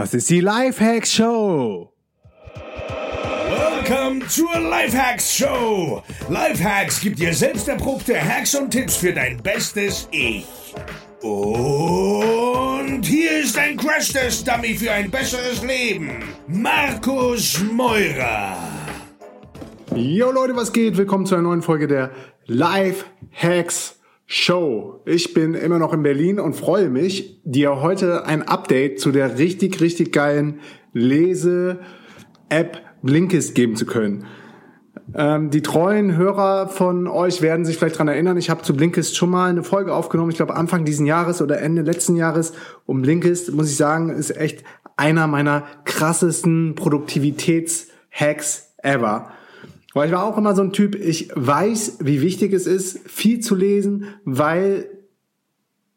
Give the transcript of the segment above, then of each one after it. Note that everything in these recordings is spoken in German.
Das ist die Lifehacks Show. Welcome zur Lifehacks Show. Lifehacks gibt dir selbst erprobte Hacks und Tipps für dein bestes Ich. Und hier ist ein Crash-Test-Dummy für ein besseres Leben. Markus Meurer. Jo Leute, was geht? Willkommen zu einer neuen Folge der Lifehacks Show. Ich bin immer noch in Berlin und freue mich, dir heute ein Update zu der richtig, richtig geilen Lese-App Blinkist geben zu können. Ähm, die treuen Hörer von euch werden sich vielleicht dran erinnern, ich habe zu Blinkist schon mal eine Folge aufgenommen, ich glaube Anfang diesen Jahres oder Ende letzten Jahres. Und Blinkist, muss ich sagen, ist echt einer meiner krassesten Produktivitäts-Hacks ever. Weil ich war auch immer so ein Typ, ich weiß, wie wichtig es ist, viel zu lesen, weil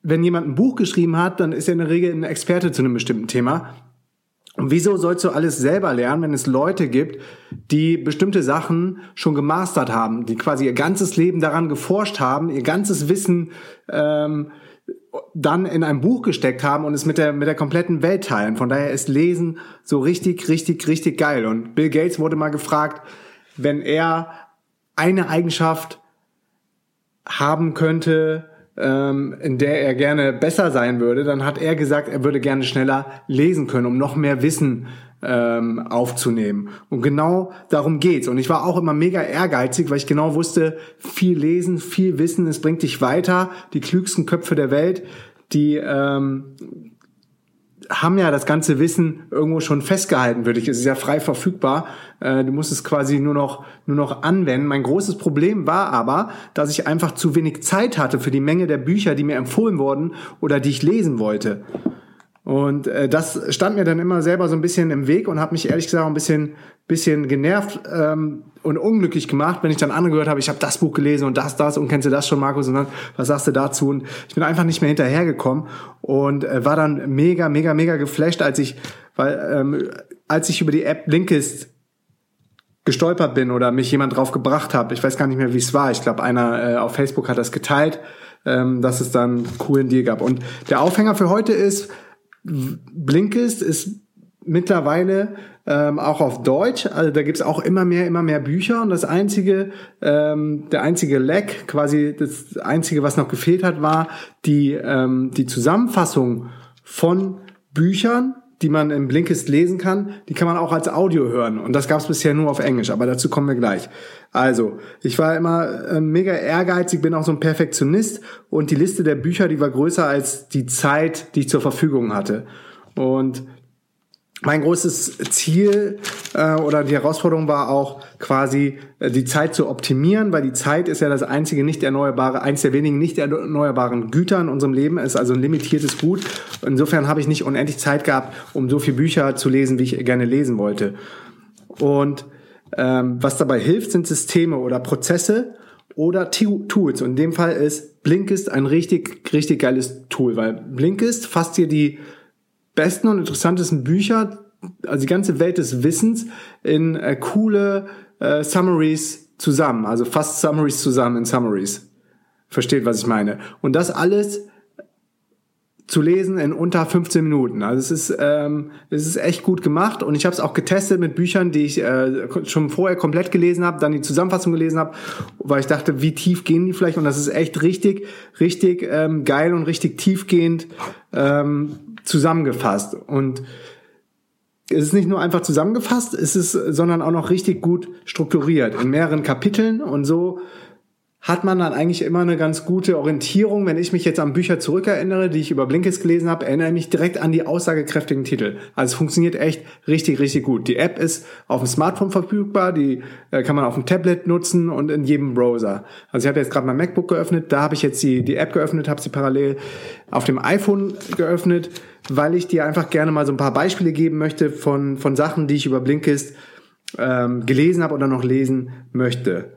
wenn jemand ein Buch geschrieben hat, dann ist er in der Regel ein Experte zu einem bestimmten Thema. Und wieso sollst du alles selber lernen, wenn es Leute gibt, die bestimmte Sachen schon gemastert haben, die quasi ihr ganzes Leben daran geforscht haben, ihr ganzes Wissen ähm, dann in ein Buch gesteckt haben und es mit der, mit der kompletten Welt teilen. Von daher ist Lesen so richtig, richtig, richtig geil. Und Bill Gates wurde mal gefragt, wenn er eine Eigenschaft haben könnte, ähm, in der er gerne besser sein würde, dann hat er gesagt, er würde gerne schneller lesen können, um noch mehr Wissen ähm, aufzunehmen. Und genau darum geht's. Und ich war auch immer mega ehrgeizig, weil ich genau wusste, viel lesen, viel Wissen, es bringt dich weiter. Die klügsten Köpfe der Welt, die ähm, haben ja das ganze Wissen irgendwo schon festgehalten, würde ich. Es ist ja frei verfügbar. Äh, du musst es quasi nur noch, nur noch anwenden. Mein großes Problem war aber, dass ich einfach zu wenig Zeit hatte für die Menge der Bücher, die mir empfohlen wurden oder die ich lesen wollte. Und äh, das stand mir dann immer selber so ein bisschen im Weg und hat mich ehrlich gesagt ein bisschen, bisschen genervt ähm, und unglücklich gemacht, wenn ich dann andere gehört habe, ich habe das Buch gelesen und das, das und kennst du das schon, Markus? Und dann, was sagst du dazu? Und ich bin einfach nicht mehr hinterhergekommen und äh, war dann mega, mega, mega geflasht, als ich, weil ähm, als ich über die App Blinkist gestolpert bin oder mich jemand drauf gebracht habe. Ich weiß gar nicht mehr, wie es war. Ich glaube, einer äh, auf Facebook hat das geteilt, ähm, dass es dann einen coolen Deal gab. Und der Aufhänger für heute ist, Blinkist ist mittlerweile ähm, auch auf Deutsch. Also da gibt's auch immer mehr, immer mehr Bücher. Und das einzige, ähm, der einzige Leck, quasi das einzige, was noch gefehlt hat, war die ähm, die Zusammenfassung von Büchern die man im Blinkist lesen kann, die kann man auch als Audio hören. Und das gab es bisher nur auf Englisch, aber dazu kommen wir gleich. Also, ich war immer äh, mega ehrgeizig, bin auch so ein Perfektionist und die Liste der Bücher, die war größer als die Zeit, die ich zur Verfügung hatte. Und mein großes Ziel äh, oder die Herausforderung war auch quasi äh, die Zeit zu optimieren, weil die Zeit ist ja das einzige nicht erneuerbare, eins der wenigen nicht erneuerbaren Güter in unserem Leben, ist also ein limitiertes Gut. Insofern habe ich nicht unendlich Zeit gehabt, um so viele Bücher zu lesen, wie ich gerne lesen wollte. Und ähm, was dabei hilft, sind Systeme oder Prozesse oder Tools. Und in dem Fall ist Blinkist ein richtig, richtig geiles Tool, weil Blinkist fasst dir die besten und interessantesten Bücher, also die ganze Welt des Wissens, in äh, coole äh, Summaries zusammen, also fast Summaries zusammen in Summaries. Versteht, was ich meine. Und das alles zu lesen in unter 15 Minuten. Also es ist, ähm, es ist echt gut gemacht und ich habe es auch getestet mit Büchern, die ich äh, schon vorher komplett gelesen habe, dann die Zusammenfassung gelesen habe, weil ich dachte, wie tief gehen die vielleicht und das ist echt richtig, richtig ähm, geil und richtig tiefgehend ähm, zusammengefasst. Und es ist nicht nur einfach zusammengefasst, es ist, sondern auch noch richtig gut strukturiert in mehreren Kapiteln und so hat man dann eigentlich immer eine ganz gute Orientierung. Wenn ich mich jetzt an Bücher zurückerinnere, die ich über Blinkist gelesen habe, erinnere ich mich direkt an die aussagekräftigen Titel. Also es funktioniert echt richtig, richtig gut. Die App ist auf dem Smartphone verfügbar, die äh, kann man auf dem Tablet nutzen und in jedem Browser. Also ich habe jetzt gerade mein MacBook geöffnet, da habe ich jetzt die, die App geöffnet, habe sie parallel auf dem iPhone geöffnet, weil ich dir einfach gerne mal so ein paar Beispiele geben möchte von, von Sachen, die ich über Blinkist ähm, gelesen habe oder noch lesen möchte.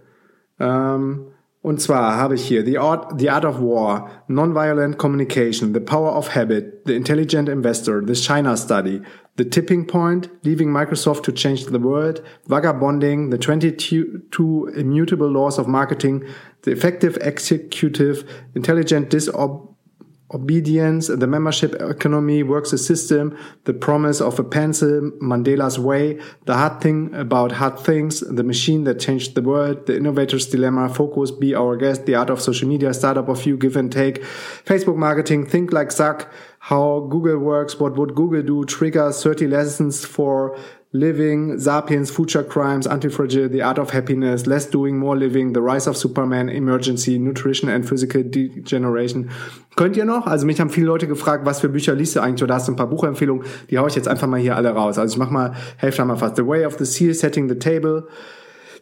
Ähm, und zwar habe ich hier The Art, The Art of War, Nonviolent Communication, The Power of Habit, The Intelligent Investor, The China Study, The Tipping Point, Leaving Microsoft to Change the World, Vagabonding, The 22 Immutable Laws of Marketing, The Effective Executive, Intelligent Disob Obedience, The Membership Economy, Works a System, The Promise of a Pencil, Mandela's Way, The Hard Thing About Hard Things, The Machine That Changed the World, The Innovator's Dilemma, Focus, Be Our Guest, The Art of Social Media, Startup of You, Give and Take, Facebook Marketing, Think Like Zuck, How Google Works, What Would Google Do, Trigger, 30 Lessons for Living, Sapiens, Future Crimes, Antifragile, The Art of Happiness, Less Doing, More Living, The Rise of Superman, Emergency, Nutrition and Physical Degeneration. Könnt ihr noch? Also mich haben viele Leute gefragt, was für Bücher liest du eigentlich? Oder hast du ein paar Buchempfehlungen? Die haue ich jetzt einfach mal hier alle raus. Also ich mach mal, Hälfte mal fast. The Way of the Seal, Setting the Table,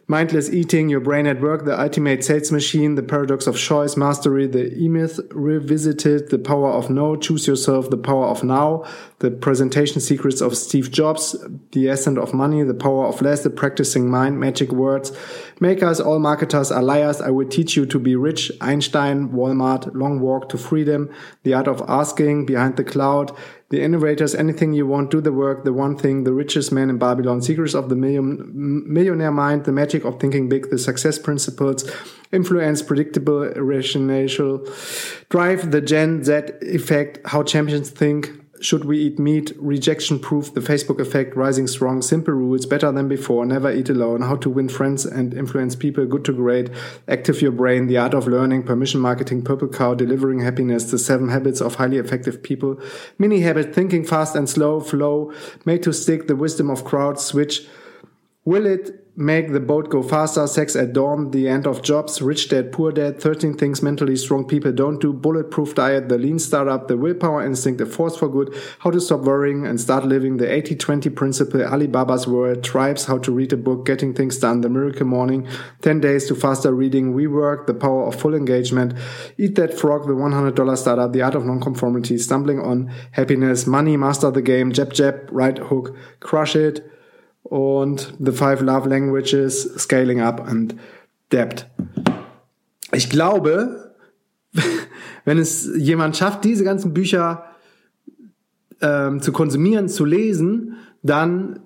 Mindless Eating, Your Brain at Work, The Ultimate Sales Machine, The Paradox of Choice, Mastery, The E-Myth Revisited, The Power of No, Choose Yourself, The Power of Now, The Presentation Secrets of Steve Jobs, The Essence of Money, The Power of Less, The Practicing Mind, Magic Words, Makers, All Marketers are Liars, I Will Teach You to Be Rich, Einstein, Walmart, Long Walk to Freedom, The Art of Asking, Behind the Cloud, The Innovators, Anything You Want, Do the Work, The One Thing, The Richest Man in Babylon, Secrets of the Million, Millionaire Mind, The Magic of Thinking Big, The Success Principles, Influence, Predictable, Irrational, Drive, The Gen Z Effect, How Champions Think, should we eat meat? Rejection proof, the Facebook effect, rising strong, simple rules, better than before, never eat alone, how to win friends and influence people, good to great, active your brain, the art of learning, permission marketing, purple cow, delivering happiness, the seven habits of highly effective people, mini habit, thinking fast and slow, flow, made to stick, the wisdom of crowds, switch. Will it make the boat go faster, sex at dawn, the end of jobs, rich dad, poor dad, 13 things mentally strong people don't do, bulletproof diet, the lean startup, the willpower instinct, the force for good, how to stop worrying and start living, the 80-20 principle, Alibaba's world, tribes, how to read a book, getting things done, the miracle morning, 10 days to faster reading, we work, the power of full engagement, eat that frog, the $100 startup, the art of nonconformity, stumbling on happiness, money, master the game, jab jab, right hook, crush it, und The Five Love Languages, Scaling Up and Debt. Ich glaube, wenn es jemand schafft, diese ganzen Bücher ähm, zu konsumieren, zu lesen, dann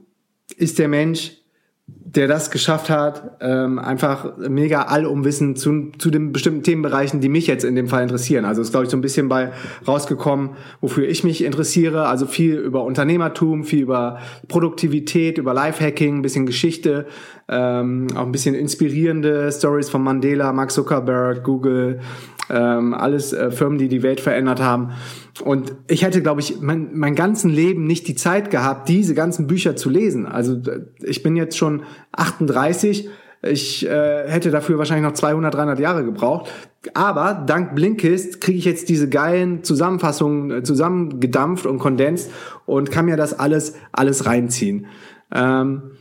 ist der Mensch der das geschafft hat, ähm, einfach mega allumwissen zu, zu den bestimmten Themenbereichen, die mich jetzt in dem Fall interessieren. Also ist, glaube ich, so ein bisschen bei rausgekommen, wofür ich mich interessiere. Also viel über Unternehmertum, viel über Produktivität, über Lifehacking, ein bisschen Geschichte, ähm, auch ein bisschen inspirierende Stories von Mandela, Mark Zuckerberg, Google, ähm, alles äh, Firmen, die die Welt verändert haben. Und ich hätte, glaube ich, mein, mein ganzen Leben nicht die Zeit gehabt, diese ganzen Bücher zu lesen. Also ich bin jetzt schon 38. Ich äh, hätte dafür wahrscheinlich noch 200, 300 Jahre gebraucht. Aber dank Blinkist kriege ich jetzt diese geilen Zusammenfassungen äh, zusammengedampft und kondensiert und kann mir das alles, alles reinziehen. Ähm,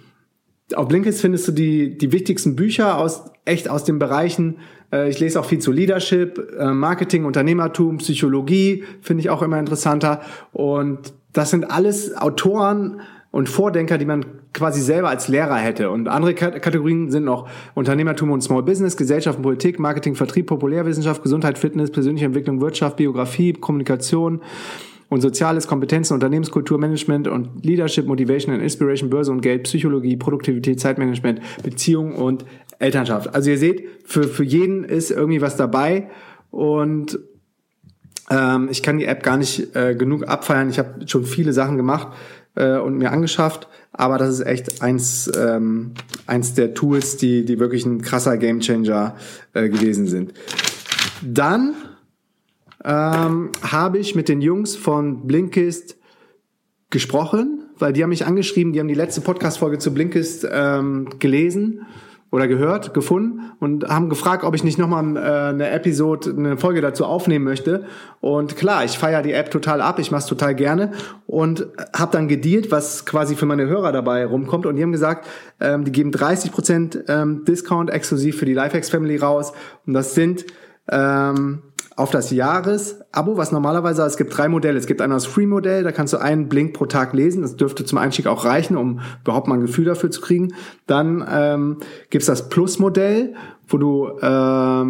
auf Blinkist findest du die, die wichtigsten Bücher aus, echt aus den Bereichen äh, ich lese auch viel zu Leadership, äh, Marketing, Unternehmertum, Psychologie, finde ich auch immer interessanter. Und das sind alles Autoren und Vordenker, die man quasi selber als Lehrer hätte. Und andere Kategorien sind noch Unternehmertum und Small Business, Gesellschaft und Politik, Marketing, Vertrieb, Populärwissenschaft, Gesundheit, Fitness, persönliche Entwicklung, Wirtschaft, Biografie, Kommunikation und Soziales, Kompetenzen, Unternehmenskultur, Management und Leadership, Motivation and Inspiration, Börse und Geld, Psychologie, Produktivität, Zeitmanagement, Beziehung und Elternschaft. Also ihr seht, für, für jeden ist irgendwie was dabei und ähm, ich kann die App gar nicht äh, genug abfeiern. Ich habe schon viele Sachen gemacht äh, und mir angeschafft, aber das ist echt eins, ähm, eins der Tools, die, die wirklich ein krasser Gamechanger äh, gewesen sind. Dann ähm, habe ich mit den Jungs von Blinkist gesprochen, weil die haben mich angeschrieben, die haben die letzte Podcast-Folge zu Blinkist ähm, gelesen oder gehört, gefunden und haben gefragt, ob ich nicht nochmal äh, eine Episode, eine Folge dazu aufnehmen möchte. Und klar, ich feiere die App total ab, ich mache es total gerne und habe dann gedealt, was quasi für meine Hörer dabei rumkommt. Und die haben gesagt, ähm, die geben 30% ähm, Discount exklusiv für die Lifehacks Family raus. Und das sind ähm, auf das Jahresabo, was normalerweise, es gibt drei Modelle. Es gibt einmal das Free-Modell, da kannst du einen Blink pro Tag lesen. Das dürfte zum Einstieg auch reichen, um überhaupt mal ein Gefühl dafür zu kriegen. Dann ähm, gibt das Plus-Modell, wo du ähm,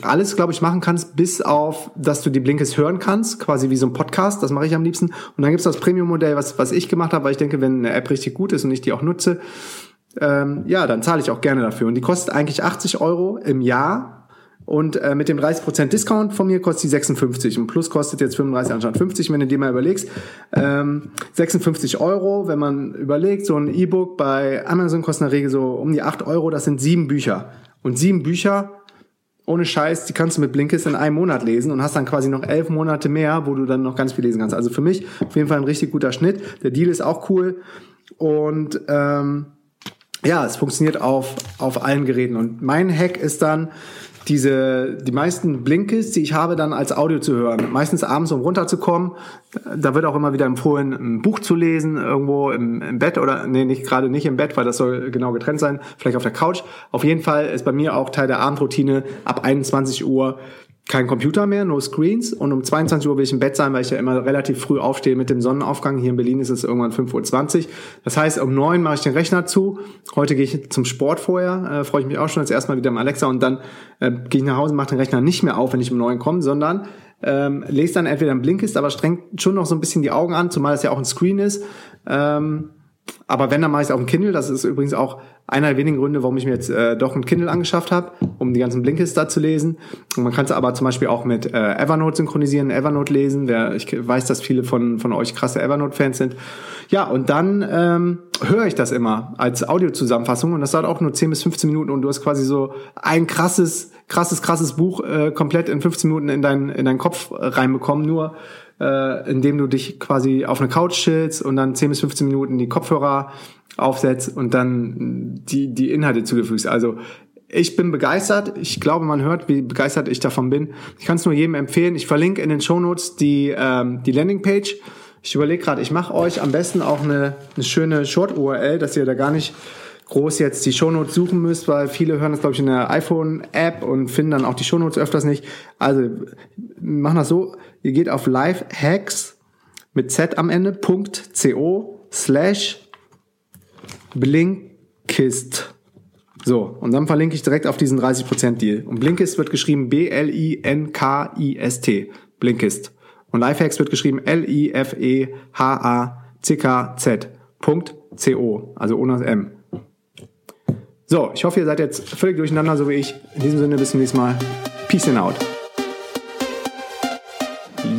alles, glaube ich, machen kannst, bis auf, dass du die Blinkes hören kannst, quasi wie so ein Podcast. Das mache ich am liebsten. Und dann gibt's das Premium-Modell, was, was ich gemacht habe, weil ich denke, wenn eine App richtig gut ist und ich die auch nutze, ähm, ja, dann zahle ich auch gerne dafür. Und die kostet eigentlich 80 Euro im Jahr Und äh, mit dem 30% Discount von mir kostet die 56 und plus kostet jetzt 35 anstatt 50, wenn du dir mal überlegst. Ähm, 56 Euro, wenn man überlegt, so ein E-Book bei Amazon kostet in der Regel so um die 8 Euro, das sind sieben Bücher. Und sieben Bücher, ohne Scheiß, die kannst du mit Blinkist in einem Monat lesen und hast dann quasi noch elf Monate mehr, wo du dann noch ganz viel lesen kannst. Also für mich auf jeden Fall ein richtig guter Schnitt. Der Deal ist auch cool und ähm, ja, es funktioniert auf, auf allen Geräten. Und mein Hack ist dann, diese, die meisten Blinkes, die ich habe, dann als Audio zu hören. Meistens abends, um runterzukommen. Da wird auch immer wieder empfohlen, ein Buch zu lesen, irgendwo im, im Bett oder, nee, nicht gerade nicht im Bett, weil das soll genau getrennt sein, vielleicht auf der Couch. Auf jeden Fall ist bei mir auch Teil der Abendroutine ab 21 Uhr kein Computer mehr, no screens. Und um 22 Uhr will ich im Bett sein, weil ich ja immer relativ früh aufstehe mit dem Sonnenaufgang. Hier in Berlin ist es irgendwann 5.20 Uhr. Das heißt, um 9 Uhr mache ich den Rechner zu. Heute gehe ich zum Sport vorher, äh, freue ich mich auch schon jetzt erstmal wieder im Alexa und dann äh, gehe ich nach Hause, mache den Rechner nicht mehr auf, wenn ich um 9 komme, sondern ähm, lese dann entweder ein Blinkist, aber strengt schon noch so ein bisschen die Augen an, zumal es ja auch ein Screen ist. Ähm, aber wenn, dann mache ich es auf dem Kindle. Das ist übrigens auch einer der wenigen Gründe, warum ich mir jetzt äh, doch ein Kindle angeschafft habe, um die ganzen Blinkist da zu lesen. Und man kann es aber zum Beispiel auch mit äh, Evernote synchronisieren, Evernote lesen. Der, ich weiß, dass viele von, von euch krasse Evernote-Fans sind. Ja, und dann ähm, höre ich das immer als Audiozusammenfassung und das dauert auch nur 10 bis 15 Minuten und du hast quasi so ein krasses, krasses, krasses Buch äh, komplett in 15 Minuten in, dein, in deinen Kopf reinbekommen, nur äh, indem du dich quasi auf eine Couch chillst und dann 10 bis 15 Minuten die Kopfhörer aufsetzt und dann die, die Inhalte zugefügst. Also ich bin begeistert. Ich glaube, man hört, wie begeistert ich davon bin. Ich kann es nur jedem empfehlen. Ich verlinke in den Shownotes die, ähm, die Landingpage. Ich überlege gerade, ich mache euch am besten auch eine, eine schöne Short-URL, dass ihr da gar nicht groß jetzt die Shownotes suchen müsst, weil viele hören das, glaube ich, in der iPhone-App und finden dann auch die Shownotes öfters nicht. Also machen das so, ihr geht auf livehacks mit Z am Ende, .co slash Blinkist. So, und dann verlinke ich direkt auf diesen 30% Deal. Und Blinkist wird geschrieben B-L-I-N-K-I-S-T. Blinkist. Und Lifehacks wird geschrieben L-I-F-E-H-A-C-K-Z. .co. Also ohne das M. So, ich hoffe, ihr seid jetzt völlig durcheinander, so wie ich. In diesem Sinne, bis zum nächsten Mal. Peace and out.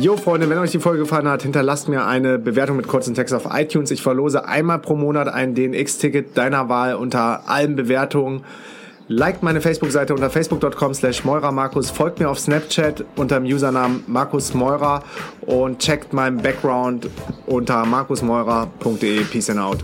Jo, Freunde, wenn euch die Folge gefallen hat, hinterlasst mir eine Bewertung mit kurzen Text auf iTunes. Ich verlose einmal pro Monat ein DNX-Ticket deiner Wahl unter allen Bewertungen. Liked meine Facebook-Seite unter facebook.com slash Markus, folgt mir auf Snapchat unter dem Usernamen Markus Meurer und checkt meinen Background unter markusmeurer.de. Peace and out.